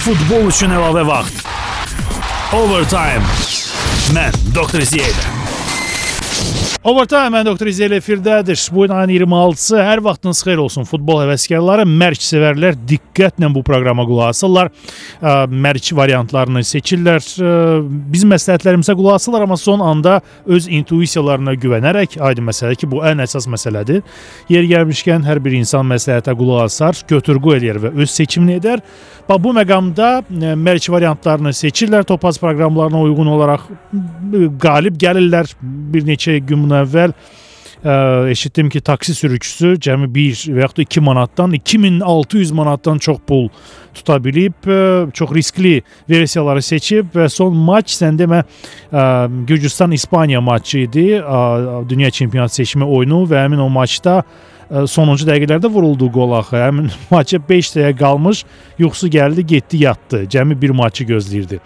Futbol üçün əlavə vaxt. Overtime. Mən Doktor Ziyədə. Overtime mən Doktor İzəl efirdədir. Bu ayın 26-sı hər vaxtınız xeyir olsun futbol həvəskarları, mərc sevərlər diqqətlə bu proqrama qulaq asırlar. Mərc variantlarını seçirlər. Bizim məsləhətlərimizə qulaq asırlar, amma son anda öz intuisiyalarına güvənərək, aydın məsələdir ki, bu ən əsas məsələdir. Yer gəlmişkən hər bir insan məsləhətə qulaq asar, götür-qoy eləyər və öz seçimini edər. Bax bu məqamda mərc variantlarını seçirlər, topaz proqramlarına uyğun olaraq qalib gəlirlər bir neçə gün bundan əvvəl ə, eşitdim ki, taksi sürücüsü cəmi 1 və yaxud da 2 manatdan 2600 manatdan çox pul tuta bilib, ə, çox riskli versiyaları seçib və son maç sən demə Gürcüstan İspaniya maçı idi, ə, dünya çempionat seçimi oyunu və həmin o maçda sonuncu dəqiqələrdə vuruldu qol axı. Həmin maça 5 dəqiqə qalmış, yuxusu gəldi, getdi, yatdı. Cəmi bir maçı gözləyirdi.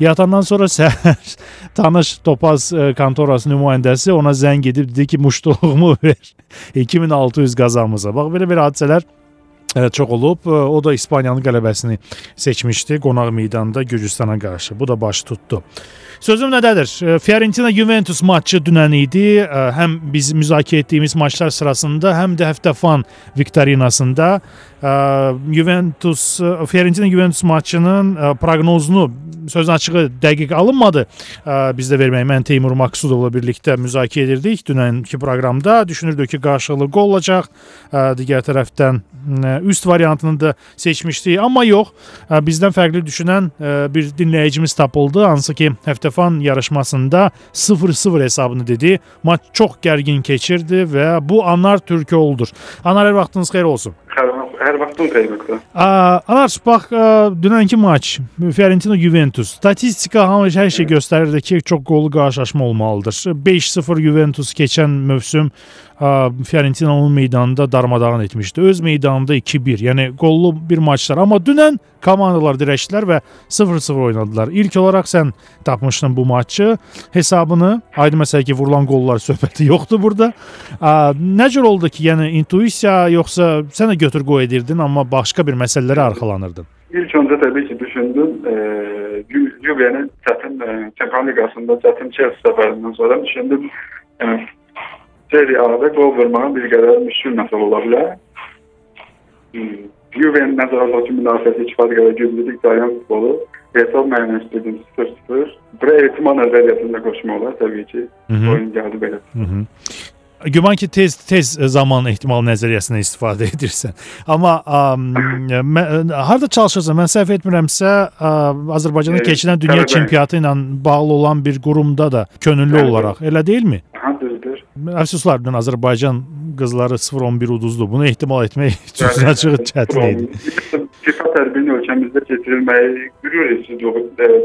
Yatandan sonra səhər tanış Topaz kontorası nümayəndəsi ona zəng edib dedi ki, muştuluğumu ver. 2600 qazamıza. Bax belə bir hadisələr çox olub. O da İspaniyanın qələbəsini seçmişdi qonaq meydanında Gürcüstana qarşı. Bu da baş tutdu. Sözüm nədədir? Fiorentina Juventus matçı dünən idi. Həm biz müzakirə etdiyimiz maçlar sırasında, həm də həftə fan viktorinasında Juventus Fiorentina Juventus maçının proqnozunu sözün açığı dəqiq alınmadı. Biz də vermək mən Teymur Maksudovla birlikdə müzakirə edirdik dünənki proqramda. Düşünürdük ki, qarşılıqlı qol olacaq. Digər tərəfdən üst variantını da seçmişdik, amma yox. Bizdən fərqli düşünən bir dinləyicimiz tapıldı, hansı ki, həftəfan yarışmasında 0-0 hesabını dedi. Maç çox gərgin keçirdi və bu Anar Türkoğludur. Anar hər vaxtınız xeyir olsun. Hər xeyir olsun. Anar, bax, dünənki maç Fiorentina Juventus. Statistika hamı hər şey göstərirdi ki, çox qollu qarşılaşma olmalıdır. 5-0 Juventus keçən mövsüm Fiorentina onun meydanında darmadağın etmişdi. Öz meydanında 2-1. Yəni qollu bir maçlar. Amma dünən komandalar dirəşdilər və 0-0 oynadılar. İlk olaraq sən tapmışdın bu maçı. Hesabını, aydın məsələ ki, vurulan qollar söhbəti yoxdur burada. Nə cür oldu ki, yəni intuisiya yoxsa sən də götür qoy edirdin, amma başqa bir məsələlərə arxalanırdın? İlk öncə təbii ki, düşündüm. Juve'nin çətin Çempionlar Liqasında çətin Chelsea səfərindən sonra düşündüm. E, Serie A-da qol vurmağın bir qədər müşkül məsələ ola bilər. Juve'nin nəzərə ki, müdafiəsi kifayət qədər güclüdür, dayan futbolu. Hesab müəyyənləşdirdim 0-0. Buraya ehtimal nəzəriyyəsində qoşma olar təbii ki. Hı -hı. Oyun gəldi belə. Hı -hı. Güman ki tez tez zaman ehtimal nəzəriyyəsindən istifadə edirsən. Amma ə, mən, harda çalışırsan? Mən səhv etmirəmsə, ə, Azərbaycanda keçirilən dünya çempionatı ilə bağlı olan bir qurumda da könüllü Bəli. olaraq, elə deyilmi? Ha, Əfsuslar, Azərbaycan qızları 0-11 uduzdu. Bunu ehtimal etmək çox açıq çətin idi. FIFA tərbiyini ölkəmizdə keçirilməyi qürur edici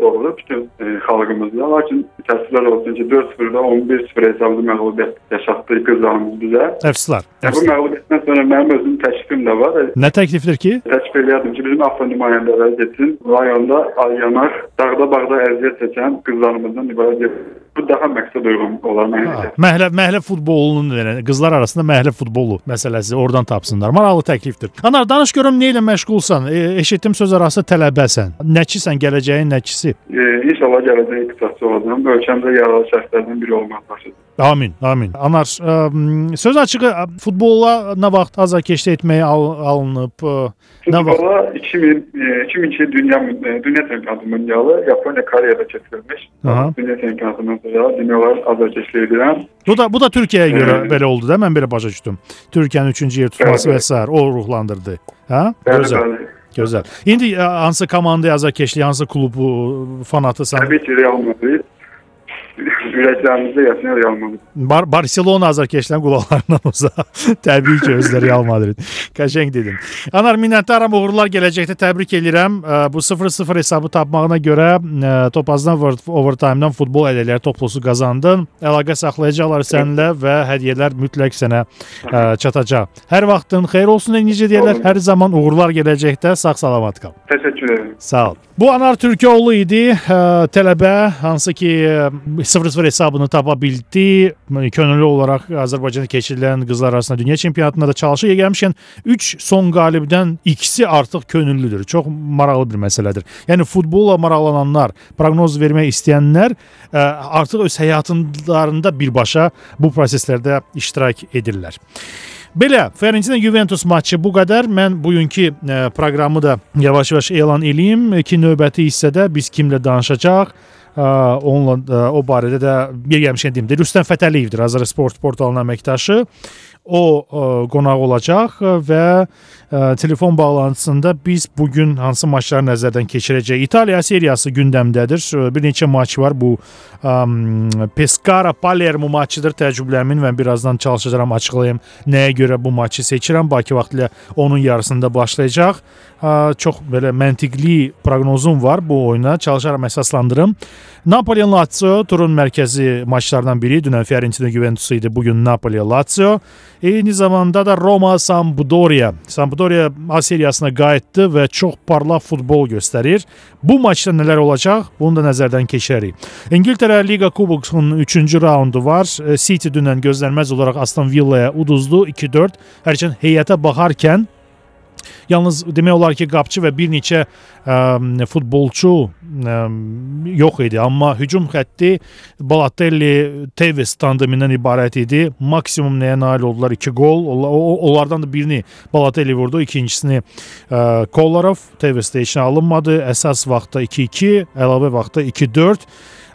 doğrudur bütün e, xalqımızda. Lakin təəssüflər olsun ki, 4-0-da 11-0 hesablı məğlubiyyət yaşatdı qızlarımız bizə. Əfsuslar. Bu məğlubiyyətdən sonra mənim özüm təklifim də var. Nə təklifdir ki? Təklif eləyərdim ki, bizim AFFA nümayəndələri getsin, rayonda al-yanar, dağda bağda əziyyət çəkən qızlarımızdan ibarət bu daha məqsəd uyğun olar mənə görə. Məhlə məhlə futbolunun yəni qızlar arasında məhlə futbolu məsələsi oradan tapsınlar. Maraqlı təklifdir. Anar danış görüm nə ilə məşğulsan? E, eşitdim söz arası tələbəsən. Nəçisən gələcəyin nəçisi? E, inşallah gələcək iqtisadçı olacağam. Ölkəmizdə yaralı şəxslərdən biri olmaq başıdır. Amin, amin. Anar, ə, söz açığı futbola nə vaxt azarkeşlik etməyə al alınıb? Nə vaxt? 2000 2002 dünya dünya çempionatı mundialı Yaponiya Koreyada keçirilmiş. Aha. Dünya çempionatından sonra demək olar azarkeşlik edirəm. Bu da bu da Türkiyəyə görə ee, belə oldu da mən belə başa düşdüm. Türkiyənin 3-cü yer tutması bəli, və s. o ruhlandırdı. Hə? Bəli, Gözəl. Bəli. Gözəl. İndi hansı komandaya azarkeşlik, hansı klubu fanatısan? Təbii ki, Real Madrid ürəklərimizdə yaşayan Real Madrid. Bar Barcelona azarkeşlərin qulaqlarından uzaq. Təbii ki, özləri Real Madrid. Qəşəng dedin. Anar minnətdaram, uğurlar gələcəkdə təbrik edirəm. Bu 0-0 hesabı tapmağına görə Topazdan overtime-dan futbol əleyhləri toplusu qazandın. Əlaqə saxlayacaqlar səninlə və hədiyyələr mütləq sənə çatacaq. Hər vaxtın xeyir olsun necə deyirlər? Hər zaman uğurlar gələcəkdə. Sağ-salamat qal. Təşəkkür edirəm. Sağ ol. Bu Anar Türkoğlu idi, tələbə, hansı ki 0-0 hesabını tapa bildi. Könüllü olarak Azərbaycanda keçirilən qızlar arasında dünya çempionatında da çalışır. Gəlmişkən 3 son qalibdən ikisi artıq könüllüdür. Çox maraqlı bir məsələdir. Yəni futbolla maraqlananlar, proqnoz vermək istəyənlər ə, artıq öz həyatlarında birbaşa bu proseslərdə iştirak edirlər. Belə, Fiorentina Juventus matçı bu qədər. Mən bugünkü ə, proqramı da yavaş-yavaş elan eləyim ki, növbəti hissədə biz kimlə danışacağıq? Onunla ə, o barədə də bir gəlmişkən deyim də Rüstəm Fətəliyevdir, Azər Sport portalının əməkdaşı. O ə, qonaq olacaq və ə, telefon bağlantısında biz bu gün hansı maçları nəzərdən keçirəcəyik. İtaliya seriyası gündəmdədir. Bir neçə maç var. Bu ə, Pescara Palermo maçıdır. Təcrübəmin və birazdan çalışacağam açıqlayım nəyə görə bu maçı seçirəm. Bakı vaxtilə onun yarısında başlayacaq. Çox belə məntiqli proqnozum var bu oyuna. Çalışaram əsaslandırım. Napoli Lazio turun mərkəzi maçlardan biri. Dünən Fiorentina Juventus idi. Bugün Napoli Lazio. Eyni zamanda da Roma Sampdoria. Sampdoria A seriyasına qayıtdı və çox parlaq futbol göstərir. Bu maçda nələr olacaq? Bunu da nəzərdən keçirərik. İngiltərə Liqa Kubokunun 3-cü raundu var. City dünən gözlənməz olaraq Aston Villaya uduzdu 2-4. Hərçənd heyətə baxarkən Yalnız demək olar ki, qapçı və bir neçə ə, futbolçu ə, yox idi, amma hücum xətti Balatelli Tevez tandemindən ibarət idi. Maksimum nəyə nail oldular? 2 gol. Onlardan da birini Balatelli vurdu, ikincisini ə, Kolarov Tevez də işinə alınmadı. Əsas vaxtda 2-2, əlavə vaxtda 2-4.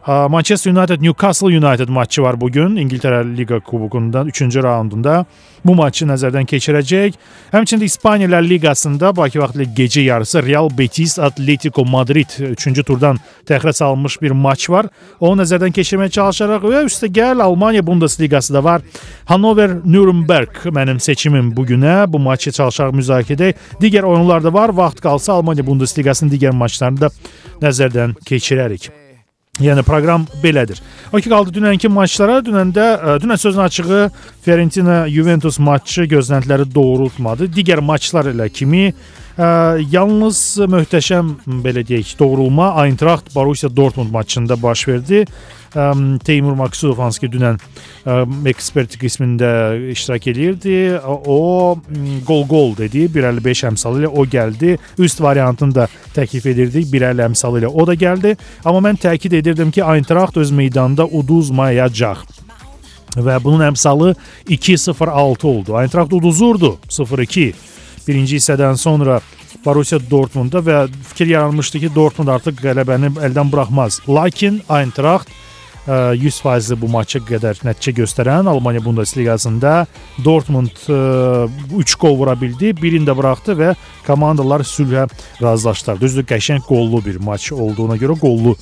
Manchester United Newcastle United maçı var bugün İngiltərə Liqa Kubokundan 3-cü raundunda. Bu maçı nəzərdən keçirəcək. Həmçinin İspaniya Liqasında Bakı vaxtı gecə yarısı Real Betis Atletico Madrid 3-cü turdan təxirə salınmış bir maç var. Onu nəzərdən keçirməyə çalışaraq və üstə gəl Almaniya Bundesliqası da var. Hannover Nürnberg mənim seçimim bu günə. Bu maçı çalışaraq müzakirə edək. Digər oyunlar da var. Vaxt qalsa Almaniya Bundesliqasının digər maçlarını da nəzərdən keçirərik. Yəni proqram belədir. O ki qaldı dünənki maçlara. Dünəndə dünən sözün açığı Fiorentina Juventus maçı gözləntiləri doğrultmadı. Digər maçlar ilə kimi yalnız möhtəşəm belə deyək, doğrulma Eintracht Borussia Dortmund maçında baş verdi. Teymur Maksudov hansı ki dünən ə, ekspert qismində iştirak edirdi. O gol-gol dedi. 1.55 əmsalı ilə o gəldi. Üst variantını da təklif edirdik. 1.50 əmsalı ilə o da gəldi. Amma mən təkid edirdim ki, Eintracht öz meydanında uduzmayacaq və bunun əmsalı 2-0-6 oldu. Eintracht uduzurdu 0-2. Birinci hissədən sonra Borussia Dortmundda və fikir yaranmışdı ki, Dortmund artıq qələbəni əldən buraxmaz. Lakin Eintracht 100% bu maça qədər nəticə göstərən Almaniya Bundesliqasında Dortmund 3 gol vura bildi, birini də buraxdı və komandalar sülhə razılaşdılar. Düzdür, qəşəng qollu bir maç olduğuna görə qollu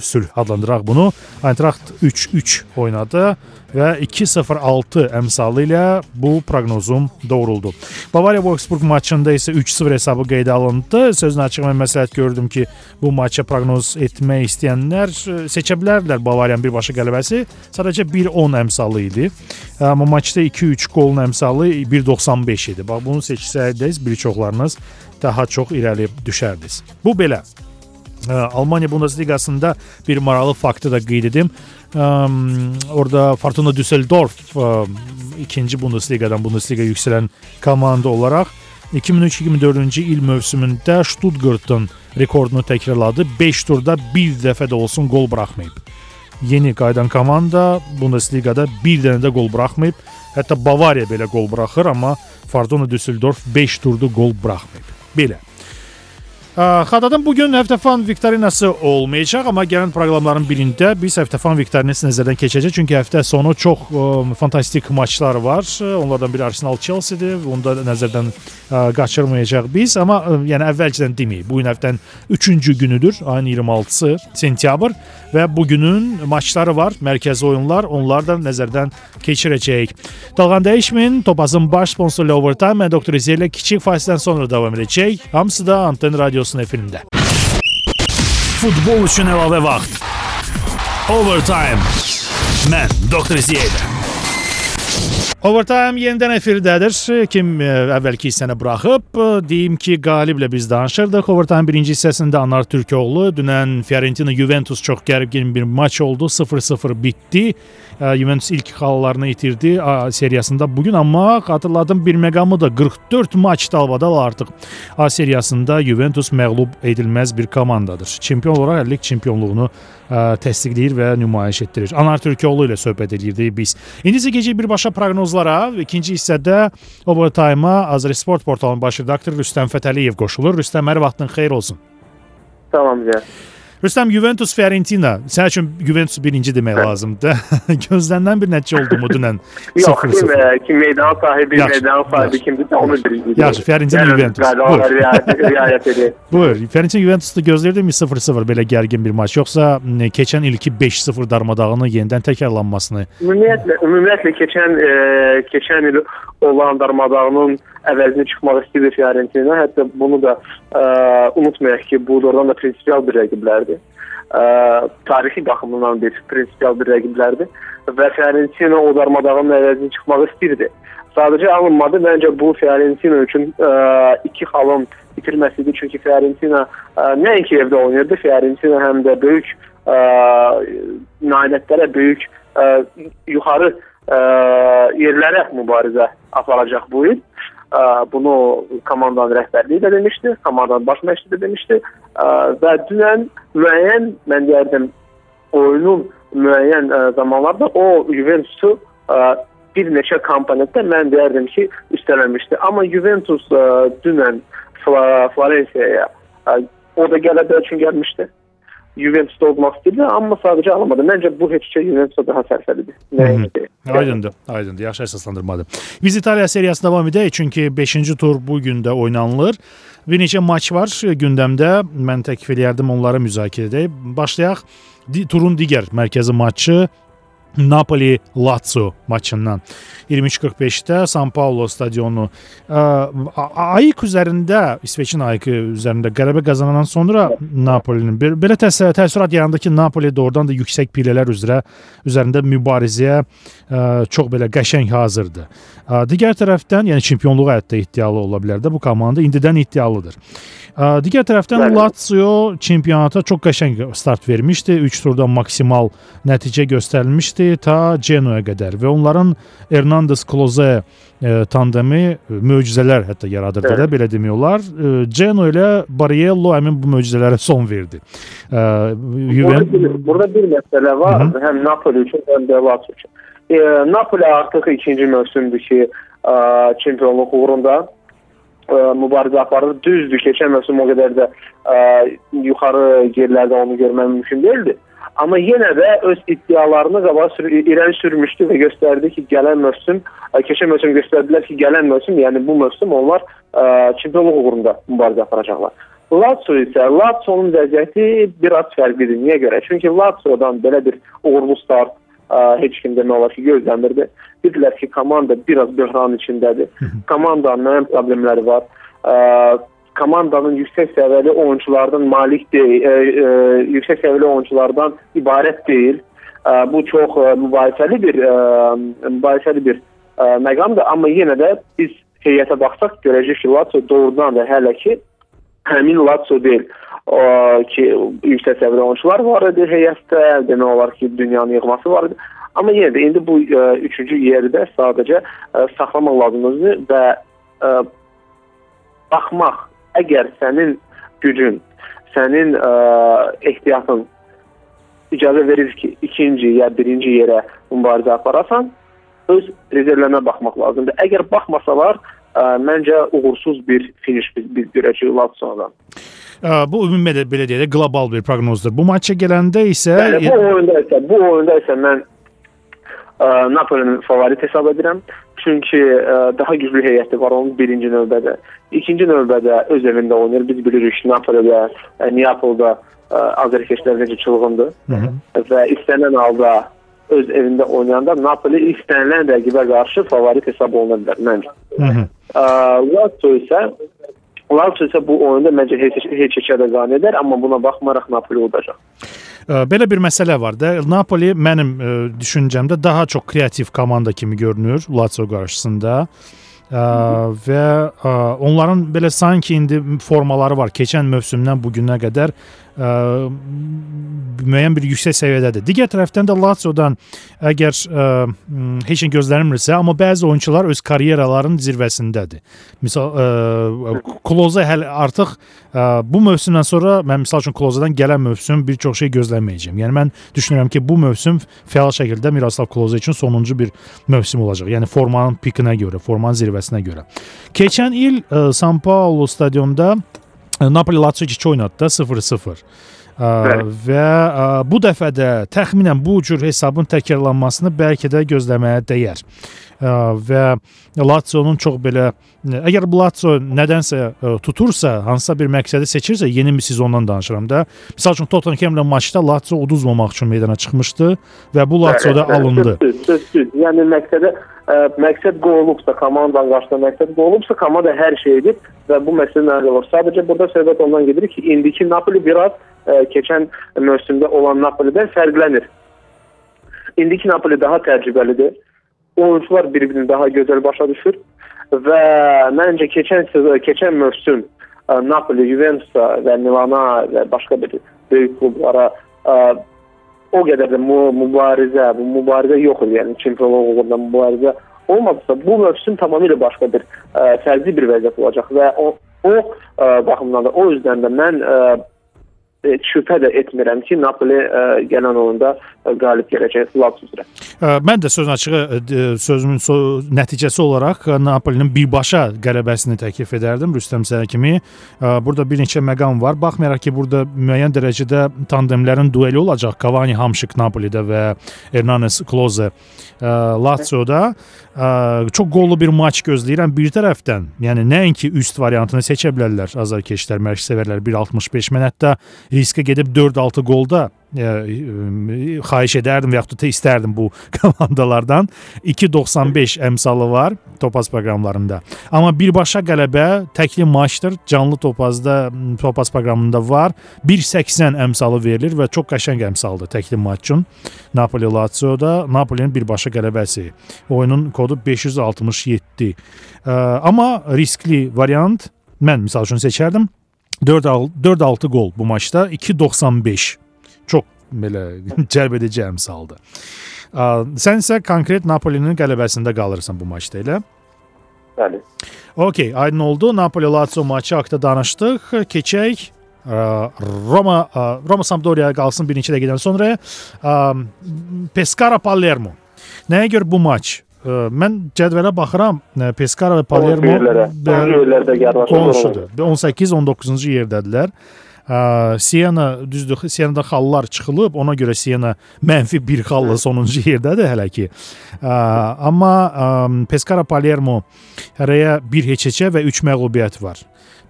sülh adlandıraq bunu. Eintracht 3-3 oynadı və 2-0-6 əmsalı ilə bu proqnozum doğruldu. Bavariya Wolfsburg maçında isə 3-0 hesabı qeydə alındı. Sözün açıq mən məsləhət gördüm ki, bu maça proqnoz etmək istəyənlər seçə bilərdilər Bavariyanın birbaşa qələbəsi. Sadəcə 1-10 əmsalı idi. Amma maçda 2-3 qolun əmsalı 1.95 idi. Bax bunu seçsəydiniz bir çoxlarınız daha çox irəli düşərdiniz. Bu belə. Almanya Bundesliqasında bir maraqlı faktı da qeyd edim. Orada Fortuna Düsseldorf ikinci Bundesliqadan Bundesliqa yüksələn komanda olaraq 2003-2004-cü il mövsümündə Stuttgartın rekordunu təkrarladı. 5 turda bir dəfə də olsun gol buraxmayıb. Yeni qayıdan komanda Bundesliqada bir dənə də gol buraxmayıb. Hətta Bavariya belə gol buraxır, amma Fortuna Düsseldorf 5 turda gol buraxmayıb. Belə. Xatadın bugün həftəfan viktorinası olmayacaq, amma gələn proqramların birində biz həftəfan viktorinası nəzərdən keçəcək. Çünki həftə sonu çox ə, fantastik maçlar var. Onlardan biri Arsenal Chelsea-dir. Onu da nəzərdən ə, qaçırmayacaq biz, amma ə, yəni əvvəlcədən deməyək. Bu gün həftənin 3-cü günüdür, ayın 26-sı sentyabr və bu günün maçları var, mərkəzi oyunlar. Onlar da nəzərdən keçirəcəyik. Dalğan dəyişməyin. Topazın baş sponsoru Overtime Doktor İzə ilə kiçik fasilədən sonra davam edəcək. Hamısı da Anten Radiosunun efirində. Futbol üçün əlavə vaxt. Overtime. Mən Doktor İzəyəm. Overtime yenidən efirdədir. Kim ə, əvvəlki hissəni buraxıb, ə, deyim ki, qaliblə biz danışırdıq. Overtime birinci hissəsində Anar Türkoğlu dünən Fiorentina Juventus çox gərgin bir maç oldu. 0-0 bitdi. Ə, Juventus ilk xalalarını itirdi A seriyasında bugün amma xatırladım bir məqamı da 44 maç dalbadal artıq A seriyasında Juventus məğlub edilməz bir komandadır. Çempion olaraq lig çempionluğunu ə, təsdiqləyir və nümayiş etdirir. Anar Türkoğlu ilə söhbət edirdik biz. İndi isə keçək birbaşa proqnozlara. İkinci hissədə Overtime-a Azərsport portalının baş redaktoru Rüstəm Fətəliyev qoşulur. Rüstəm, hər vaxtın xeyir olsun. Tamam ya. Rüstəm Juventus Fiorentina. Sənin üçün Juventus birinci demək lazımdır. Gözlənilən bir nəticə oldu mu dünən? Yok kim, 0-0. e, kim meydan sahibi, Yaxşı, meydan sahibi yaxşı. kimdirse onu birinci. Yaxşı, Fiorentina Juventus. Qaydalara riayət, edir. Buyur. Fiorentina Juventus'da gözləyirdinmi 0-0 belə gərgin bir maç, yoxsa keçən ilki 5-0 darmadağını yenidən təkrarlanmasını? Ümumiyyətlə, ümumiyyətlə keçən e, keçən il olan darmadağının əvəzini çıxmaq istəyir Fiorentina. Hətta bunu da e, unutmayaq ki, bu doğrudan da prinsipial bir rəqiblərdir. E, tarixi baxımından bir prinsipial bir rəqiblərdir və Fiorentina o darmadağının əvəzini çıxmaq istəyirdi. Sadəcə alınmadı. Məncə bu Fiorentina üçün e, iki xalın itirməsidir. Çünki Fiorentina nəinki evdə oynayırdı, Fiorentina həm də böyük e, nailiyyətlərə, böyük e, yuxarı e, yerlərə mübarizə aparacaq bu il. E, bunu komandanın rəhbərliyi də demişdi, komandanın baş məşqçisi də demişdi e, və dünən müəyyən mən deyərdim oyunun müəyyən ə, zamanlarda o Juventusu ə, bir neçə komponentdə mən deyərdim ki, üstələmişdi. Amma Juventus ə, dünən Florensiyaya o da qələbə üçün gəlmişdi. Juventusda olmaq istəyirdi, amma sadəcə alamadı. Məncə bu heç şey Juventusa daha sərfəlidir. Nəinki. Aydındır, aydındır. Yaxşı əsaslandırmadır. Biz İtaliya seriyası davam edək çünki 5-ci tur bu gün də oynanılır. Bir neçə maç var gündəmdə. Mən təklif edərdim onları müzakirə edək. Başlayaq turun digər mərkəzi maçı Napoli Lazio maçından 23:45-də San Paulo stadionu ayıq üzərində İsveçin ayıqı üzərində qələbə qazanandan sonra Napolinin belə təəssür, təəssürat yarandı ki, Napoli doğrudan da yüksək pillələr üzrə üzərində mübarizəyə ə, çox belə qəşəng hazırdır. Ə, digər tərəfdən, yəni çempionluğa hətta iddialı ola bilər də bu komanda indidən iddialıdır. Ə, digər tərəfdən. Lazio çempionata çox qəşəng start vermişdi. 3 turda maksimal nəticə göstərilmişdi ta Genoa qədər və onların Hernandez Klose e, tandemi e, möcüzələr hətta yaradırdı da Evet. belə demək olar. E, Genoa ilə Barriello həmin bu möcüzələrə son verdi. E, Burada burada bir məsələ var, Hı həm Napoli üçün, həm də Lazio üçün. E, Napoli artıq ikinci mövsümdür ki, ə, çempionluq uğrunda ə, mübarizə aparır. Düzdür, keçən mövsüm o qədər də ə, yuxarı yerlərdə onu görmək mümkün deyildi. Amma yenə də öz iddialarını qabağa sür irəli sürmüşdü və göstərdi ki, gələn mövsüm, ə, keçən mövsüm göstərdilər ki, gələn mövsüm, yəni bu mövsüm onlar ə, çempionluq uğrunda mübarizə aparacaqlar. Lazio isə Lazio'nun vəziyyəti biraz fərqlidir. Niyə görə? Çünki Lazio'dan belə bir uğurlu start ə, heç kim demək olar ki, gözləmirdi. Dedilər ki, komanda biraz böhran içindədir. Komandanın problemləri var. Ə, komandanın yüksək səviyyəli oyunçulardan malik deyil, ə, ə, yüksək səviyyəli oyunçulardan ibarət deyil. Ə, bu çox ə, mübahisəli bir ə, mübahisəli bir ə, məqamdır, amma yenə də biz heyətə baxsaq görəcəyik ki, Lazio doğrudan da hələ ki həmin Lazio deyil. O ki yüksək səviyyəli oyunçular var idi heyətdə, demək olar ki, dünyanın yığması var idi. Amma yenə də indi bu ə, üçüncü yerdə sadəcə ə, saxlamaq lazımdır və ə, baxmaq əgər sənin gücün, sənin ə, ehtiyatın icazə verir ki, ikinci ya birinci yerə mübarizə aparasan, öz rezervlərinə baxmaq lazımdır. Əgər baxmasalar, ə, məncə uğursuz bir finiş biz, biz görəcəyik Lazio-dan. Ə, bu ümumi belə, deyək qlobal bir proqnozdur. Bu maça gələndə isə Bəli, bu oyunda isə bu oyunda isə mən Napolinin favorit hesab edirəm. Çünki ə, daha güclü heyəti var onun birinci növbədə. İkinci növbədə öz evində oynayır. Biz bilirik Napolidə, ə, Neapolda ə, azərkeşlər necə çılğındır və istənilən halda öz evində oynayanda Napoli istənilən rəqibə qarşı favorit hesab oluna bilər məncə. Lazio isə Lazio isə bu oyunda məncə heç heç qane edər, amma buna baxmayaraq Napoli udacaq. Belə bir məsələ var da. Napoli mənim ə, düşüncəmdə daha çox kreativ komanda kimi görünür Lazio qarşısında. Ə, və ə, onların belə sanki indi formaları var. Keçən mövsümdən bu günə qədər müəyyən bir yüksək səviyyədədir. Digər tərəfdən də Lazio-dan əgər ə, heç nə gözlənilmirsə, amma bəzi oyunçular öz karyeralarının zirvəsindədir. Misal ə, Kloza hələ artıq ə, bu mövsümdən sonra mən məsəl üçün Klozadan gələn mövsüm bir çox şey gözləməyəcəm. Yəni mən düşünürəm ki, bu mövsüm fəal şəkildə Miroslav Kloza üçün sonuncu bir mövsüm olacaq. Yəni formanın pikinə görə, formanın zirvəsinə görə. Keçən il ə, San Paulo stadionunda Napoli Lazio 2 oynadı da 0-0. Bəli. və ə, bu dəfə də təxminən bu cür hesabın təkrarlanmasını bəlkə də gözləməyə dəyər. Ə, və Lazio-nun çox belə əgər Lazio nədənsə ə, tutursa, hansısa bir məqsədi seçirsə, yeni bir sezondan danışıram da. Məsəl üçün Tottenhamla maçda Lazio uduzmamaq üçün meydana çıxmışdı və bu Lazio-da alındı. Düz, düz. Yəni məqsədə ə, məqsəd qol olubsa, komandanın qarşısında məqsəd qol olubsa, komanda hər şey edib və bu məsələ nəzərdə alınır. Sadəcə burada söhbət ondan gedir ki, indiki Napoli biraz ə, keçən mövsümdə olan Napolidən fərqlənir. İndiki Napoli daha təcrübəlidir. Oyunçular bir-birini daha gözəl başa düşür və məncə keçən keçən mövsüm ə, Napoli, Juventusa və Milana və başqa bir böyük klublara ə, o qədər də mu mübarizə, bu mübarizə yox idi. Yəni çempionluq uğrunda mübarizə olmadısa, bu mövsüm tamamilə başqa bir ə, fərqli bir vəziyyət olacaq və o o ə, baxımdan da o yüzdən də mən ə, e, şübhə də etmirəm ki, Napoli ə, gələn oyunda qalib gələcək Lazio üzrə. Mən də sözün açığı sözümün so nəticəsi olaraq Napolinin birbaşa qələbəsini təklif edərdim Rüstəm Səyə kimi. Burada bir neçə məqam var. Baxmayaraq ki, burada müəyyən dərəcədə tandemlərin dueli olacaq. Cavani Hamşik Napolidə və Hernanes Klose Lazio-da çox qollu bir maç gözləyirəm bir tərəfdən. Yəni nəinki üst variantını seçə bilərlər azarkeşlər, mərkəzsevərlər 1.65 mən hətta riskə gedib 4-6 qolda ə, ə, xahiş edərdim və yaxud da istərdim bu komandalardan. 2.95 əmsalı var topaz proqramlarında. Amma birbaşa qələbə təkli maçdır. Canlı topazda topaz proqramında var. 1.80 əmsalı verilir və çox qəşəng əmsaldır təkli maç üçün. Napoli Lazio-da Napolinin birbaşa qələbəsi. Oyunun kodu 567. Ə, amma riskli variant mən məsəl üçün seçərdim. 4-6 qol bu maçda 2.95 çox belə cəlb edici əmsaldır. Sən isə konkret Napolinin qələbəsində qalırsan bu maçda elə? Bəli. Okay, aydın oldu. Napoli Lazio maçı haqqında danışdıq. Keçək Roma Roma Sampdoriya qalsın bir neçə dəqiqədən sonra Pescara Palermo. Nəyə görə bu maç? Mən cədvələ baxıram. Pescara və Palermo qonşudur. 18-19-cu yerdədirlər. Siena düzdür, Sienada xallar çıxılıb, ona görə Siena mənfi 1 xalla sonuncu yerdədir hələ ki. Amma Pescara Palermo hərəyə 1 heç-heçə və 3 məğlubiyyət var.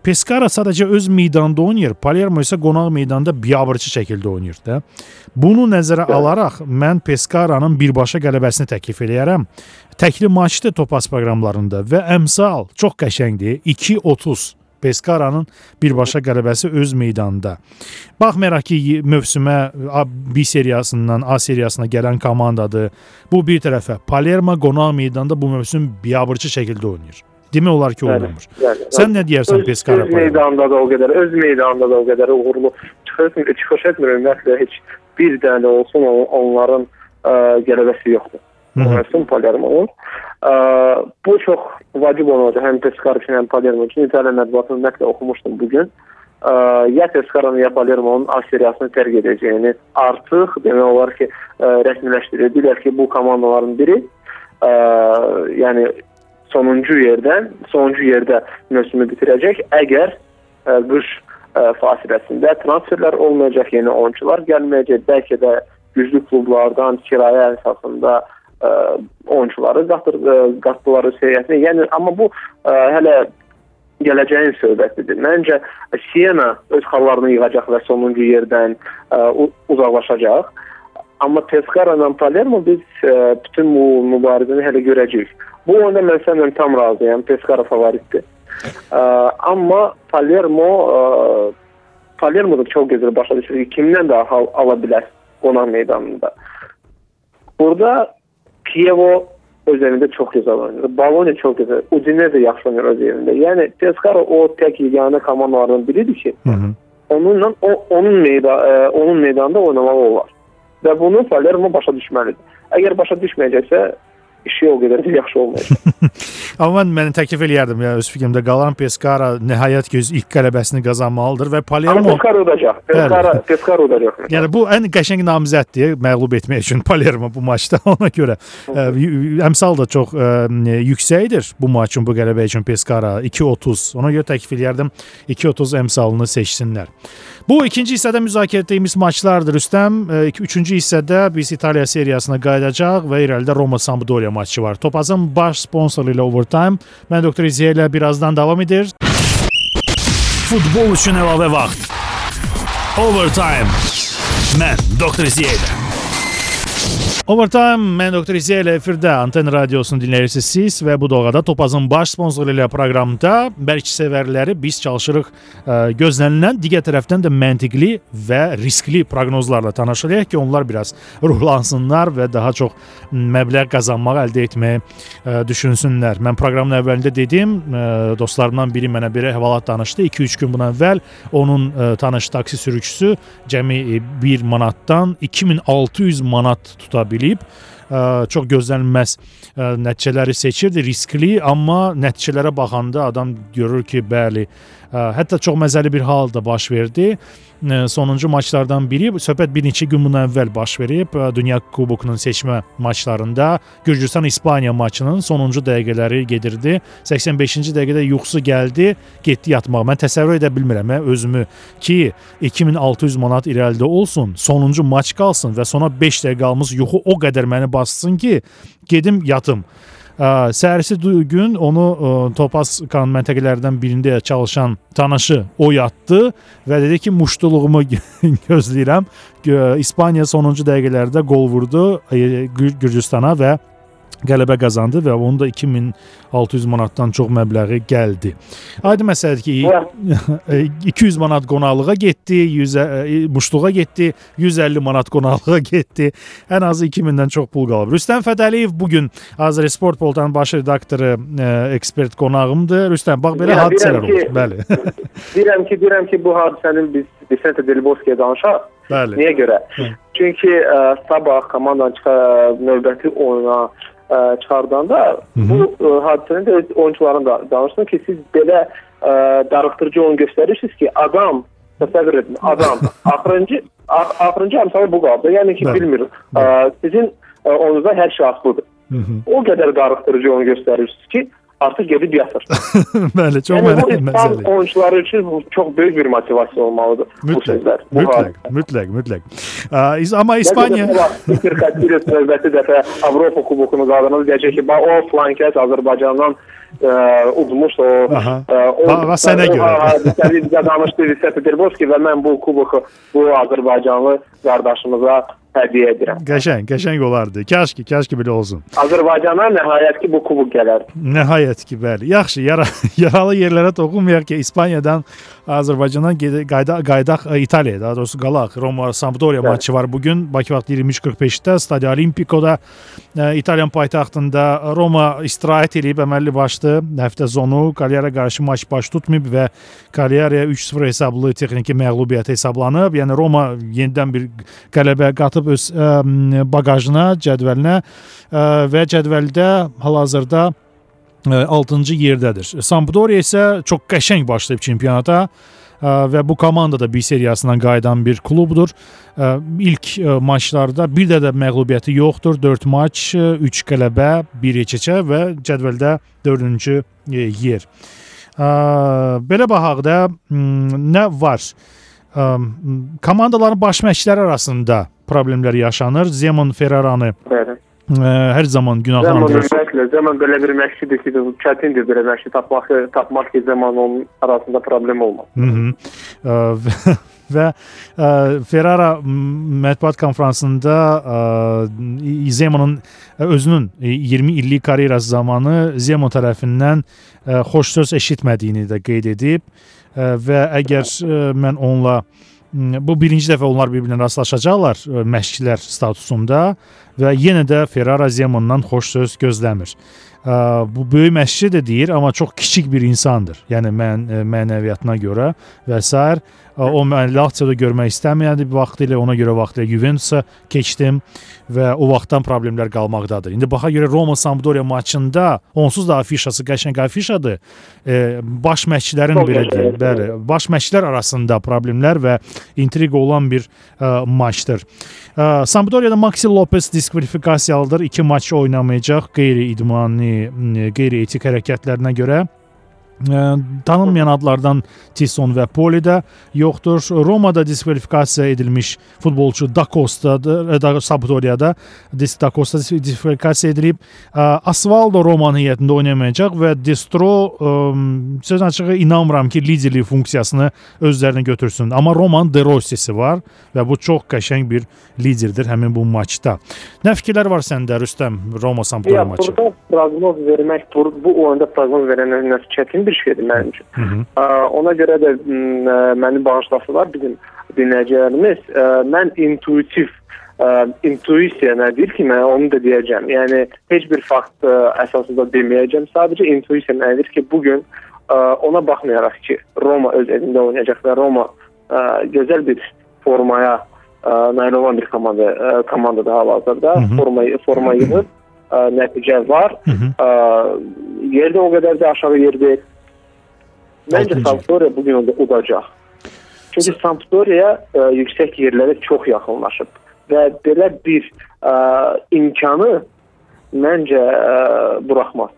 Pescara sadəcə öz meydanında oynayır, Palermo isə qonaq meydanda biabırçı şəkildə oynayır da. Bunu nəzərə alaraq mən Pescaranın birbaşa qələbəsini təklif eləyərəm. Təkli maçdır Topaz proqramlarında və əmsal çox qəşəngdir. 2.30 Pescaranın birbaşa qələbəsi öz meydanında. Baxmayaraq ki, mövsümə B seriyasından A seriyasına gələn komandadır. Bu bir tərəfə Palermo qonaq meydanda bu mövsüm biabırçı şəkildə oynayır. Demək olar ki, oynamır. Yəni, Sən nə deyərsən Pescara? Öz meydanda da o qədər, öz meydanda da o qədər uğurlu çıxış, çıxış etmir ümumiyyətlə heç bir dənə olsun onların ə, qələbəsi yoxdur. Mövsüm Palermo'nun. Bu çox vacib olacaq həm Pescara üçün, həm Palermo üçün. İtaliya mətbuatını ümumiyyətlə oxumuşdum bugün. Ya Pescara'nın ya Palermo'nun A seriyasını tərk edəcəyini artıq demək olar ki, rəsmiləşdirdilər ki, bu komandaların biri ə, yəni sonuncu yerdən, sonuncu yerdə mövsümü bitirəcək. Əgər ə, qış ə, fasiləsində transferlər olmayacaq, yeni oyunçular gəlməyəcək, bəlkə də güclü klublardan kirayə əsasında ə, oyunçuları qatır, ə, qatdılar heyətinə. Yəni amma bu ə, hələ gələcəyin söhbətidir. Məncə Siena öz xallarını yığacaq və sonuncu yerdən ə, uzaqlaşacaq. Amma Pescara ilə Palermo biz ə, bütün bu mübarizəni hələ görəcəyik. Bu oyunda mən səndən tam razıyam. Pescara favoritdir. Ə, amma Palermo ə, Palermo da çox gözəl başa düşür ki, kimdən daha hal ala bilər qonaq meydanında. Burada Kievo öz evində çox gözəl oynayır. Bologna çox gözəl. Udinese yaxşı oynayır öz evində. Yəni Pescara o tək yeganə komandalardan biridir ki, Hı -hı. onunla o onun meyda ə, onun meydanında oynamalı olar. Və bunu Palermo başa düşməlidir. Əgər başa düşməyəcəksə işi o qədər də yaxşı olmayacaq. Amma mən məni təklif eləyərdim ya öz fikrimdə qalan Pescara nəhayət ki öz ilk qələbəsini qazanmalıdır və Amma Palermo Pescara udacaq. Pescara Pescara udacaq. Yəni bu ən qəşəng namizəddir məğlub etmək üçün Palermo bu maçda ona görə. Əmsal da çox ə, yüksəkdir bu maçın bu qələbə üçün Pescara 2.30. Ona görə təklif eləyərdim 2.30 əmsalını seçsinlər. Bu ikinci hissədə müzakirə etdiyimiz maçlardır Rüstəm. Ə, iki- Üçüncü hissədə biz İtaliya seriyasına qayıdacaq və irəlidə Roma Sampdoria maçı var. Topazın baş sponsoru ilə Overtime. Mən doktor İziyə ilə birazdan davam edir. Futbol üçün əlavə vaxt. Overtime. Mən Doktor Ziyədə. Overtime mən Doktor İziyə efirdə Anten radiosunu dinləyirsiniz siz və bu doğada Topazın baş sponsoru ilə proqramda bərk sevərləri biz çalışırıq ə, gözlənilən digər tərəfdən də məntiqli və riskli proqnozlarla tanışırıq ki, onlar biraz ruhlansınlar və daha çox məbləğ qazanmaq əldə etməyi ə, düşünsünlər. Mən proqramın əvvəlində dedim, ə, dostlarımdan biri mənə bir əhvalat danışdı. 2-3 gün bundan əvvəl onun ə, tanış taksi sürücüsü cəmi 1 manatdan 2600 manat tuta bilib ə, çox gözlənilməz ə, nəticələri seçirdi, riskli, amma nəticələrə baxanda adam görür ki, bəli, hətta çox məzəli bir hal da baş verdi. Sonuncu maçlardan biri söhbət bir neçə gün bundan əvvəl baş verib. Ə, Dünya Kubokunun seçmə maçlarında Gürcüstan-İspaniya maçının sonuncu dəqiqələri gedirdi. 85-ci dəqiqədə yuxusu gəldi, getdi yatmağa. Mən təsəvvür edə bilmirəm hə, özümü ki 2600 manat irəlidə olsun, sonuncu maç qalsın və sona 5 dəqiqə qalmış yuxu o qədər məni bassın ki, gedim yatım. Səhərisi gün onu ə, Topaz kan məntəqələrdən birində çalışan tanışı oyatdı və dedi ki, muştuluğumu gözləyirəm. Gö- İspaniya sonuncu dəqiqələrdə qol vurdu Gür- Gürcüstana və qələbə qazandı və onun da 2600 manatdan çox məbləği gəldi. Aydın məsələdir ki, Və 200 manat qonaqlığa getdi, 100 ə, muşluğa getdi, 150 manat qonaqlığa getdi. Ən azı 2000-dən çox pul qalıb. Rüstəm Fədəliyev bu gün Azər Sport Portalının baş redaktoru, ekspert qonağımdır. Rüstəm, bax belə hadisələr olur. Bəli. deyirəm ki, deyirəm ki, bu hadisənin biz Vicente Del Bosque'yə danışaq. Bəli. Niyə görə? Çünki ə, sabah komandanın növbəti oyuna ə, çıxardanda bu ə, hadisəni də oyunçuların da danışsın ki, siz belə ə, darıxdırıcı oyun göstərirsiniz ki, adam təsəvvür edin, adam axırıncı ax- axırıncı əmsalı bu qaldı. Yəni ki, bilmir. Ə, sizin ə, oyununuzda hər şey asılıdır. O qədər darıxdırıcı oyun göstərirsiniz ki, artıq gedib yatır. Bəli, çox Yəni bu mənə İspan məsələ. oyunçuları üçün bu çox böyük bir motivasiya olmalıdır bu Mütləq, sözlər. Bu mütləq, mütləq, mütləq. Ə, İs- Amma İspaniya Fikir Katiris növbəti dəfə Avropa kubokunu qazanır. Deyəcək ki, bax o flankəs Azərbaycandan ə, udmuş o. Aha. ə, o Bax, bax sənə o- görə. ha, Bizə bizə danışdı Vicente Derboski və mən bu kuboku bu Azərbaycanlı qardaşımıza hədiyyə edirəm. qəşəng, qəşəng olardı. Kaş ki, kaş ki belə olsun. Azərbaycana nəhayət ki bu kubok gələr. Nəhayət ki, bəli. Yaxşı, yara yaralı yerlərə toxunmayaq ki, İspaniyadan Azərbaycandan gedə- qayda qaydaq ə, İtaliyaya, daha doğrusu qalaq. Roma Sampdoria Bəli. maçı var bu gün. Bakı vaxtı 23:45-də Stadio Olimpicoda ə, İtalyan paytaxtında Roma istirahət edib əməlli başlı həftə sonu Cagliari qarşı maç baş tutmayıb və Cagliari 3-0 hesablı texniki məğlubiyyət hesablanıb. Yəni Roma yenidən bir qələbə qatıb öz ə, baqajına, cədvəlinə ə, və cədvəldə hal-hazırda 6-cı yerdədir. Sampdoria isə çox qəşəng başlayıb çempionata və bu komanda da bir seriyasından qayıdan bir klubdur. İlk maçlarda bir də də məğlubiyyəti yoxdur. 4 maç, 3 qələbə, 1 keçə və cədvəldə 4-cü yer. Ə, Belə baxaq da m, nə var? Komandaların baş məşqçiləri arasında problemlər yaşanır. Zeman Ferraranı Bəli. ə, hər zaman günahlandırır. ümumiyyətlə, zaman belə bir məşqçidir ki, çətindir belə məşqçi tapmaq, tapmaq ki, zaman onun arasında problem olmaz. Hı -hı. Ə, və- və ə, Ferrara mətbuat konfransında ə, Zemanın özünün 20 illik karyerası zamanı Zeman tərəfindən ə, xoş söz eşitmədiyini də qeyd edib ə, və əgər mən onunla bu birinci dəfə onlar bir-birinə rastlaşacaqlar məşqçilər statusunda və yenə də Ferrara Zemandan xoş söz gözləmir bu böyük məşqçi də deyir, amma çox kiçik bir insandır. Yəni mən mənəviyyatına görə və s. o məni Lazio-da görmək istəməyəndi vaxtilə, ona görə vaxtilə Juventusa keçdim və o vaxtdan problemlər qalmaqdadır. İndi baxa görə Roma Sampdoria maçında onsuz da afişası qəşəng afişadır. Baş məşqçilərin belə deyim, bəli, baş məşqçilər arasında problemlər və intriqa olan bir ə, maçdır. Ə, Sampdoria'da Maxi Lopez diskvalifikasiyalıdır. 2 maç oynamayacaq qeyri-idmani, qeyri-etik hərəkətlərinə görə tanınmayan adlardan Tisson və Poli də yoxdur. Romada diskvalifikasiya edilmiş futbolçu Da Costa'dır, da Sampdoria'da Da Costa diskvalifikasiya edilib. Asvaldo Roman heyətində oynamayacaq və Destro söz açığı inanmıram ki, liderlik funksiyasını özlərinə götürsün. Amma Roman De Rossi'si var və bu çox qəşəng bir liderdir həmin bu maçda. Nə fikirlər var səndə Rüstəm Roma Sampdoria maçı? Burada proqnoz vermək, bu, bu oyunda proqnoz verənlər çətin bir şeydir mənim üçün. Hı -hı. Ona görə də məni bağışlasınlar bizim dinləyicilərimiz. Mən intuitiv intuisiya nədir ki, mən onu da deyəcəm. Yəni heç bir fakt əsasında deməyəcəm. Sadəcə intuisiya nədir ki, bu gün ona baxmayaraq ki, Roma öz evində oynayacaq və Roma gözəl bir formaya nail olan bir komanda komandadır hal-hazırda. Formayı forma yığır, nəticə var. Hı -hı. Yerdə o qədər də aşağı yer deyil. Bence Sampdoria bugün orada udacaq. Çünki Sampdoria e, yüksək yerlərə çox yaxınlaşıb və belə bir e, imkanı məncə e, buraxmaz.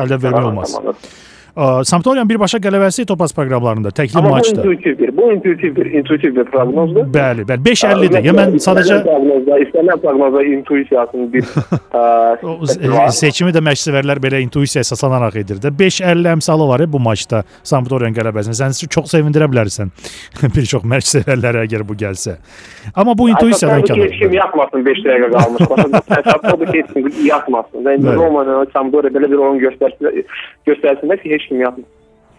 Əldə vermək olmaz. Sampdoriyanın birbaşa qələbəsi Topaz proqramlarında təkli Amma maçda. Amma bu intuitivdir. Bu intuitivdir, intuitiv bir proqnozdur. Bəli, bəli. 5.50-dir. Ya mən sadəcə proqnozda, istənilən proqnozda intuisiyasının bir ə, seçimi də məşqçilər belə intuisiya əsaslanaraq edir də. 5.50 əmsalı var bu maçda Sampdoriyanın qələbəsində. Sən çox sevindirə bilərsən bir çox məşqçilərə əgər bu gəlsə. Amma bu intuisiyadan kənar. Kim yatmasın 5 dəqiqə qalmış. Başa heç kim yatmasın. Yəni Roma Sampdoria belə bir oyun göstərsə göstərsinlər ki, heç kim yatmır.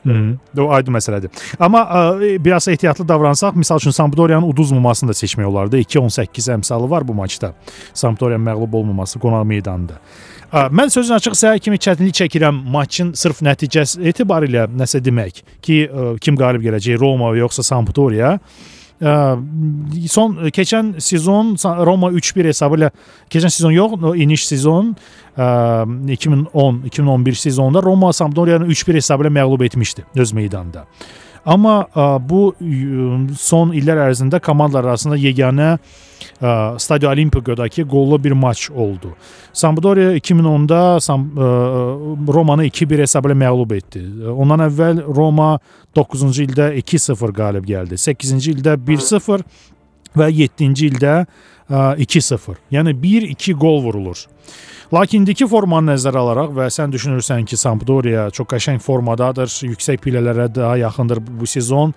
Hı. O aydın məsələdir. Amma ə, biraz ehtiyatlı davransaq, misal üçün Sampdoriyanın uduzmamasını da seçmək olardı. 2-18 əmsalı var bu maçda. Sampdoriyanın məğlub olmaması qonaq meydanında. Ə, mən sözün açıq səhər kimi çətinlik çəkirəm maçın sırf nəticəsi etibarilə nəsə demək ki, ə, kim qalib gələcək, Roma yoxsa Sampdoria. Son keçən sezon Roma 3-1 hesabı ilə keçən sezon yox, iniş sezon 2010-2011 sezonunda Roma Sampdoriyanı 3-1 hesabı ilə məğlub etmişdi öz meydanında. Amma bu son illər ərzində komandalar arasında yeganə Stadio Olimpikodakı qollu bir maç oldu. Sampdoria 2010-da Romanı 2-1 hesabı ilə məğlub etdi. Ondan əvvəl Roma 9-cu ildə 2-0 qalib gəldi. 8-ci ildə 1-0 və 7-ci ildə 2-0. Yəni 1-2 qol vurulur. Lakin indiki formanı nəzərə alaraq və sən düşünürsən ki, Sampdoria çox qəşəng formadadır, yüksək pillələrə daha yaxındır bu sezon.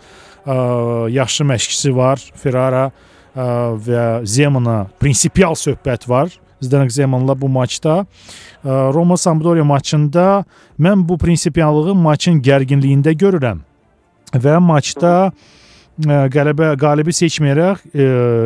Yaxşı məşqçisi var, Ferrara və Zemana prinsipial söhbət var. Zdenek Zemanla bu maçda Roma Sampdoria maçında mən bu prinsipiallığı maçın gərginliyində görürəm. Və maçda qələbə qalibi seçməyərək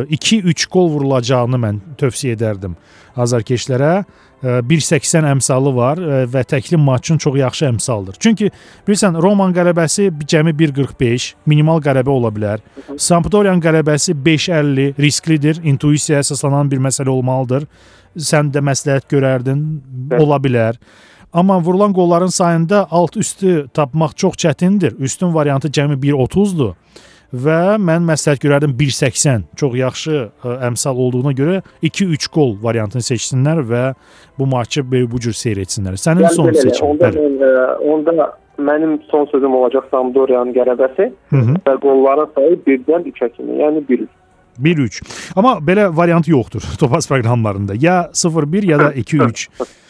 2-3 gol vurulacağını mən tövsiyə edərdim azarkeşlərə. 1.80 əmsalı var və təkli maçın çox yaxşı əmsaldır. Çünki bilirsən Roman qələbəsi cəmi 1.45, minimal qələbə ola bilər. Sampdoriyanın qələbəsi 5.50 risklidir, intuisiyaya əsaslanan bir məsələ olmalıdır. Sən də məsləhət görərdin, ola bilər. Amma vurulan qolların sayında alt üstü tapmaq çox çətindir. Üstün variantı cəmi 1.30-dur və mən məsləhət görərdim 1.80 çox yaxşı ə, əmsal olduğuna görə 2-3 gol variantını seçsinlər və bu maçı bu cür seyr etsinlər. Sənin yəni, son seçimin. Onda, mən, ə, onda mənim son sözüm olacaq Sampdoriyanın qələbəsi və qolların sayı 1-dən 3-ə kimi, yəni 1 1-3. Amma belə variant yoxdur Topaz proqramlarında. Ya 0-1 ya da 2-3.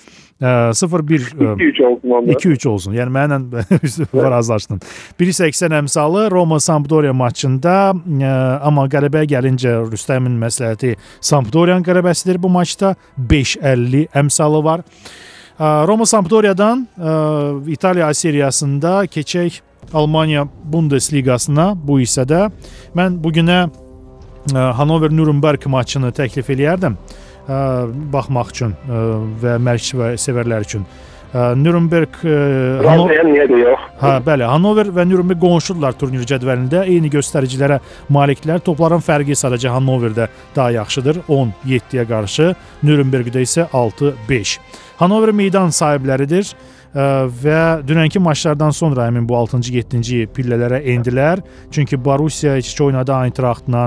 0-1 2-3 olsun onda. 2-3 olsun. Yəni mənlə var azlaşdın. 1.80 əmsalı Roma Sampdoria maçında ə, amma qələbəyə gəlincə Rüstəmin məsləhəti Sampdoriyanın qələbəsidir bu maçda. 5.50 əmsalı var. Ə, Roma Sampdoriyadan ə, İtaliya A seriyasında keçək Almaniya Bundesliqasına bu hissədə. Mən bu günə Hanover Nürnberg maçını təklif eləyərdim baxmaq üçün və və sevərlər üçün. Nürnberg ə, Hano Razıyam, niyə də yox? Hə, bəli. Hanover və Nürnberg qonşudurlar turnir cədvəlində. Eyni göstəricilərə maliklər. Topların fərqi sadəcə Hanoverdə daha yaxşıdır. 10-7-yə qarşı, Nürnbergdə isə 6-5. Hanover meydan sahibləridir və dünənki maçlardan sonra həmin bu 6-cı, 7-ci pillələrə endilər. Çünki Borussia 2 oynadı Eintrachtla,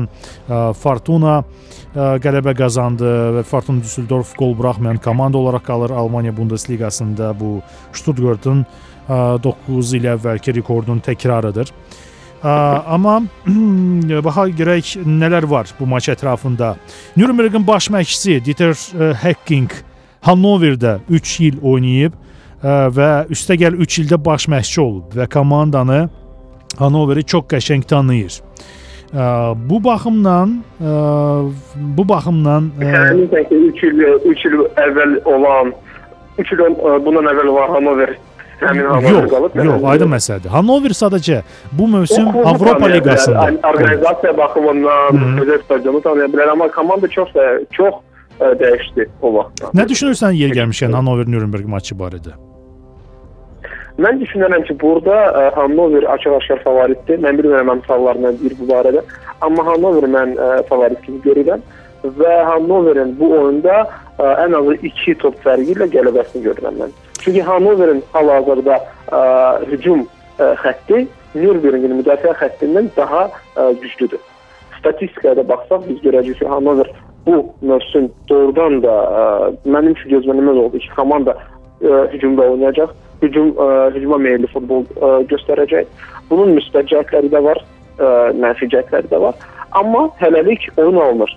ə, Fortuna ə, qələbə qazandı və Fortuna Düsseldorf qol buraxmayan komanda olaraq qalır Almaniya Bundesliqasında. Bu Stuttgartın ə, 9 il əvvəlki rekordun təkrarıdır. Amma baxaq görək nələr var bu maç ətrafında. Nürnbergin baş məşqçisi Dieter Hecking Hannoverdə 3 il oynayıb və üstəgəl 3 ildə baş məşqçi olub və komandanı Hannoveri çox qəşəng tanıyır. Bu baxımdan ə, bu baxımdan Həmin ki 3 il 3 il əvvəl olan 3 il ə, bundan əvvəl olan Hanover həmin Hanover yox, qalıb. yox, aydın məsələdir. Hannover sadəcə bu mövsüm Avropa liqasında. Yəni, Orqanizasiya baxımından özəl stadionu tanıya bilər, amma komanda çox çox dəyişdi o vaxtdan. Nə düşünürsən yer gəlmişkən Hannover Nürnberg maçı barədə? Mən düşünürəm ki, burada ə, Hannover açıq-aşkar favoritdir. Mən bilmirəm əmsallarından bir bu barədə, amma Hannover mən ə, favorit kimi görürəm və Hannoverin bu oyunda ə, ən azı 2 top fərqi ilə qələbəsini görürəm mən. Çünki Hannoverin hal-hazırda hücum ə, xətti Nürnbergin müdafiə xəttindən daha ə, güclüdür. Statistikaya da baxsaq biz görəcəyik ki, Hannover bu mövsüm doğrudan da ə, mənim üçün gözlənilməz oldu ki, komanda ə, hücumda oynayacaq, hücum ə, hücuma meyilli futbol ə, göstərəcək. Bunun müsbət cəhətləri də var, ə, mənfi cəhətləri də var. Amma hələlik oyun alınır.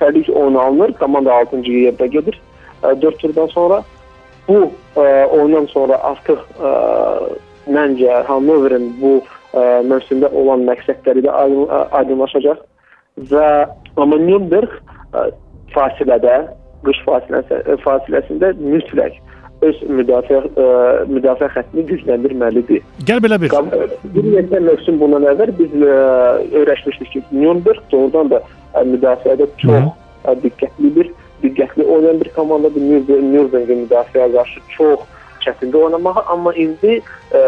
Hələlik oyun alınır, komanda 6-cı yerdə gedir. 4 turdan sonra bu ə, oyundan sonra artıq ə, məncə Hannoverin bu ə, mövsümdə olan məqsədləri də aydın, ə, aydınlaşacaq və amma Nürnberg ə, fasilədə, qış fasiləsi, fasiləsində mütləq öz müdafiə ə, müdafiə xəttini gücləndirməlidir. Gəl belə bir. Bir neçə mövsüm bundan əvvəl biz ə, öyrəşmişdik ki, Nürnberg doğrudan da ə, müdafiədə çox ə, diqqətlidir, diqqətli oynayan bir komandadır. Nürnberg Nürnbergin müdafiəyə qarşı çox çətindir oynamağa, amma indi ə,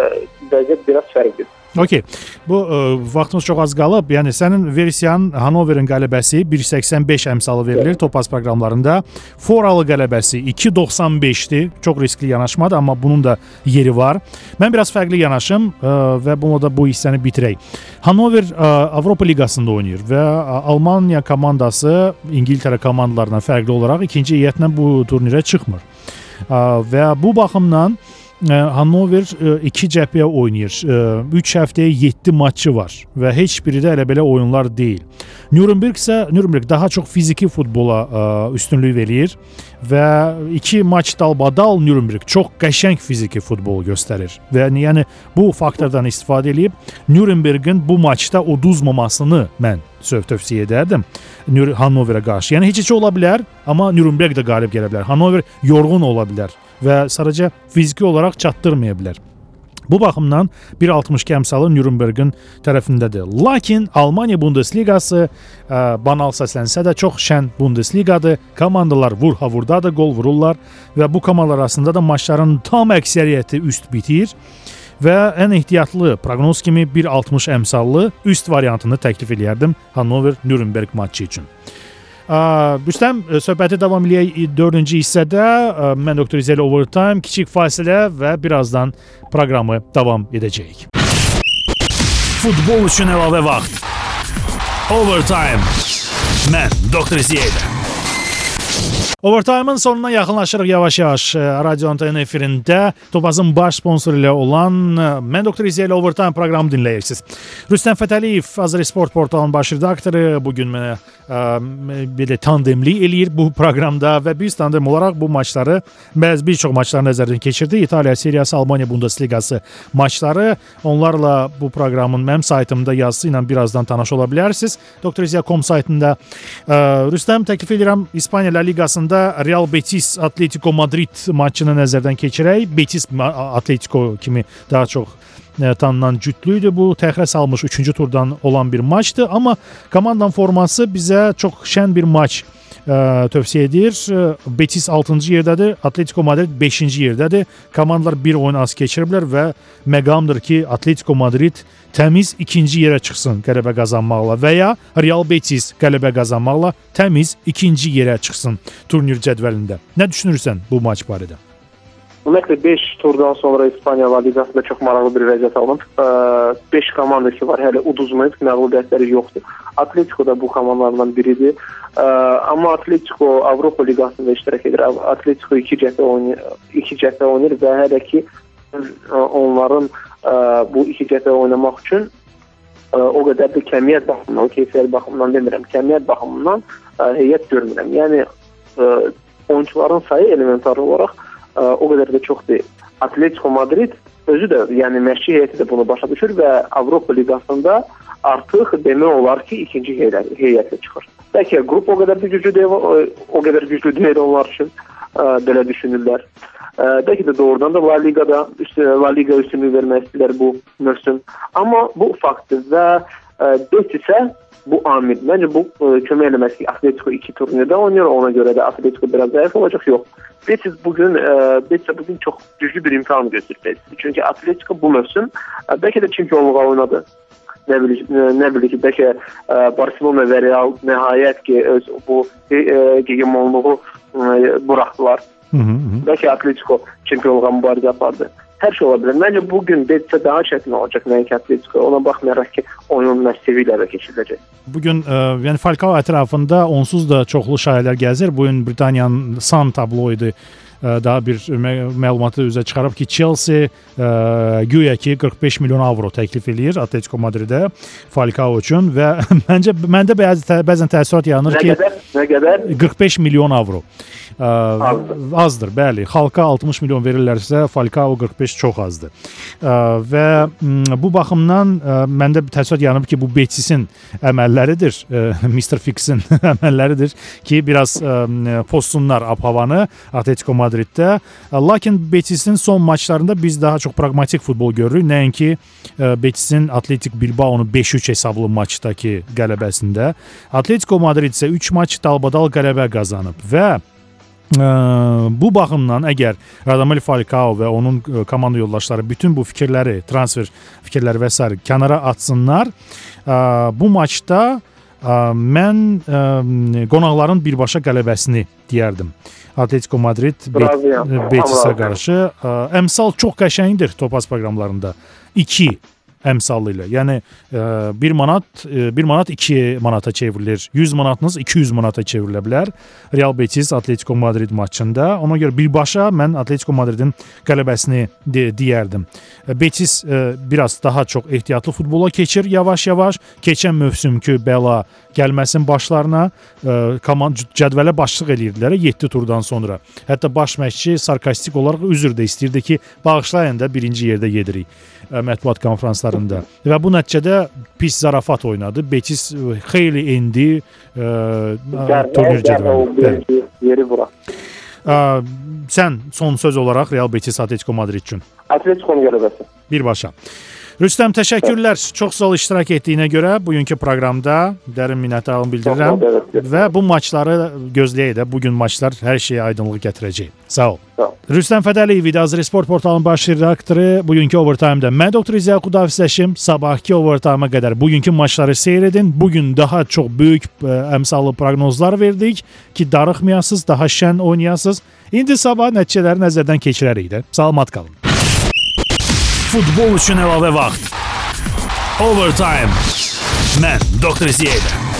vəziyyət biraz fərqlidir. Okay. Bu ə, vaxtımız çox az qalıb. Yəni sənin versiyan Hanoverin qələbəsi 1.85 əmsalı verilir Topaz proqramlarında. Foralı qələbəsi 2.95-dir. Çox riskli yanaşmadır, amma bunun da yeri var. Mən biraz fərqli yanaşım ə, və bunu da bu hissəni bitirək. Hanover ə, Avropa liqasında oynayır və ə, Almaniya komandası İngiltərə komandalarından fərqli olaraq ikinci heyətlə bu turnirə çıxmır. Ə, və bu baxımdan Ə, Hannover 2 cəbhəyə oynayır. 3 həftəyə 7 matçı var və heç biri də elə belə oyunlar deyil. Nürnberg isə Nürnberg daha çox fiziki futbola ə, üstünlük verir və 2 maç dalbadal Nürnberg çox qəşəng fiziki futbol göstərir. Və yəni bu faktordan istifadə edib Nürnbergin bu maçda uduzmamasını mən tövsiyə edərdim Hannoverə qarşı. Yəni heç-heç ola bilər, amma Nürnberg də qalib gələ bilər. Hannover yorğun ola bilər və sadəcə fiziki olaraq çatdırmaya bilər. Bu baxımdan 1.62 əmsalı Nürnbergin tərəfindədir. Lakin Almaniya Bundesliqası ə, banal səslənsə də çox şən Bundesliqadır. Komandalar vur-havurdadır, qol vururlar və bu komandalar arasında da maçların tam əksəriyyəti üst bitir və ən ehtiyatlı proqnoz kimi 1.60 əmsallı üst variantını təklif eləyərdim Hannover Nürnberg matçı üçün. Rüstəm, söhbəti davam eləyək 4-cü hissədə. Ə, Mən Doktor İzəli Overtime, kiçik fasilə və birazdan proqramı davam edəcəyik. Futbol üçün əlavə vaxt. Overtime. Mən Doktor İzəli. Overtime-ın sonuna yaxınlaşırıq yavaş-yavaş. Radio Anten efirində Topazın baş sponsoru ilə olan e, Mən Doktor İzə ilə Overtime proqramı dinləyirsiniz. Rüstəm Fətəliyev, Azəri Sport portalının baş redaktoru bu gün mənə ə, belə tandemli eləyir bu proqramda və biz tandem olaraq bu maçları bəzi bir çox maçları nəzərdən keçirdi. İtaliya seriyası, Almaniya Bundesliqası maçları. Onlarla bu proqramın mənim saytımda yazısı ilə birazdan tanış ola bilərsiniz. Doktoriziya.com saytında ə, Rüstəm təklif edirəm İspaniya La Liqasında da Real Betis Atletico Madrid maçını nəzərdən keçirək. Betis Atletico kimi daha çox e, tanınan cütlü idi bu. Təxirə salmış 3-cü turdan olan bir maçdı, amma komandanın forması bizə çox şən bir maç tövsiyə edir. Betis 6-cı yerdədir, Atletico Madrid 5-ci yerdədir. Komandalar bir oyun az keçiriblər və məqamdır ki, Atletico Madrid təmiz ikinci yerə çıxsın qələbə qazanmaqla və ya Real Betis qələbə qazanmaqla təmiz ikinci yerə çıxsın turnir cədvəlində. Nə düşünürsən bu maç barədə? Ümumiyyətlə 5 turdan sonra İspaniya La Liqasında çox maraqlı bir vəziyyət alınıb. 5 komanda ki var, hələ uduzmayıb, məğlubiyyətləri yoxdur. Atletico da bu komandalardan biridir. Amma Atletico Avropa Liqasında iştirak edir. Atletico 2 cəhdə oynayır, 2 cəhdə oynayır və hələ ki onların bu iki cəhdə oynamaq üçün o qədər də kəmiyyət baxımından, keyfiyyət baxımından demirəm, kəmiyyət baxımından heyət görmürəm. Yəni oyunçuların sayı elementar olaraq o qədər də çox deyil. Atletico Madrid özü də, yəni məşqçi heyəti də bunu başa düşür və Avropa liqasında artıq demək olar ki, ikinci heyət heyətə çıxır. Bəlkə qrup o qədər də güclü deyil, o qədər güclü deyil onlar üçün ə, belə düşünürlər. Ə, bəlkə də doğrudan da La Liqada La Liqa üstünlüyü vermək istəyirlər bu mövsüm. Amma bu faktdır və Betisə bu amil. Məncə bu ə, kömək eləməz ki, Atletico 2 turnirdə oynayır, ona görə də Atletico biraz zəif olacaq. Yox. Betis bugün e, Betis bugün çox güclü bir imkan göstərdi. Çünki Atletico bu mövsüm e, bəlkə də çempionluğa oynadı. Nə bilir, nə bilir ki, bəlkə e, Barcelona və Real nəhayət ki öz bu e, hegemonluğu e, buraxdılar. Hı -hı. Bəlkə Atletico çempionluğa mübarizə apardı hər şey ola bilər. Məncə bu gün Betis daha çətin olacaq nəinki Atletico. Ona baxmayaraq ki, oyun məşqçi ilə keçiriləcək. Bu gün ə, yəni Falcao ətrafında onsuz da çoxlu şayiələr gəzir. Bu gün Britaniyanın Sun tabloidu daha bir məlumatı üzə çıxarıb ki, Chelsea ə, güya ki 45 milyon avro təklif eləyir Atletico Madridə Falcao üçün və məncə məndə bəzi bəzən təəssürat yaranır ki, nə qədər 45 milyon avro. Ə, azdır. azdır, bəli. Xalqa 60 milyon verirlərsə, Falcao 45 çox azdır. Ə, və bu baxımdan ə, məndə təəssürat yaranıb ki, bu Betisin əməlləridir, ə, Mr. Fixin əməlləridir ki, biraz ə, pozsunlar ab-havanı Atletico Madrid Madriddə. Lakin Betisin son maçlarında biz daha çox praqmatik futbol görürük. Nəinki Betisin Atletik Bilbao'nu 5-3 hesablı maçdakı qələbəsində. Atletico Madrid isə 3 maç dalbadal qələbə qazanıb və Ə, bu baxımdan əgər Radamel Falcao və onun komanda yoldaşları bütün bu fikirləri, transfer fikirləri və s. kənara atsınlar, bu maçda mən qonaqların birbaşa qələbəsini deyərdim. Atletico Madrid Betisə qarşı əmsal çox qəşəngdir topaz proqramlarında. 2 əmsalı ilə. Yəni 1 manat 1 manat 2 manata çevrilir. 100 manatınız 200 manata çevrilə bilər. Real Betis Atletico Madrid maçında. Ona görə birbaşa mən Atletico Madridin qələbəsini de deyərdim. Betis biraz daha çox ehtiyatlı futbola keçir yavaş-yavaş. Keçən mövsümkü bəla gəlməsin başlarına komand cədvələ başlıq eləyirdilər 7 turdan sonra. Hətta baş məşqçi sarkastik olaraq üzr də istəyirdi ki, bağışlayın da birinci yerdə gedirik mətbuat konfranslarında. Və bu nəticədə pis zarafat oynadı. Betis xeyli endi turnir cədvəlində. Yeri bura. Ə, sən son söz olaraq Real Betis Atletico Madrid üçün. Atletico-nun qələbəsi. Birbaşa. Rüstəm təşəkkürlər. Çox sağ ol iştirak etdiyinə görə bugünkü proqramda dərin minnətdarlığımı bildirirəm və bu maçları gözləyək də. Bu gün maçlar hər şeyə aydınlıq gətirəcək. Sağ ol. Rüstəm Fədəliyev idi Azri Sport portalının baş redaktoru. Bugünkü overtime-da mən doktor İzə Xudafisləşim. Sabahki overtime-a qədər bugünkü maçları seyr edin. Bu gün daha çox böyük ə, əmsallı proqnozlar verdik ki, darıxmayasınız, daha şən oynayasınız. İndi sabah nəticələri nəzərdən keçirərik də. Salamat qalın. Futbol üçün əlavə vaxt. Overtime. Mən Doktor Ziyədə.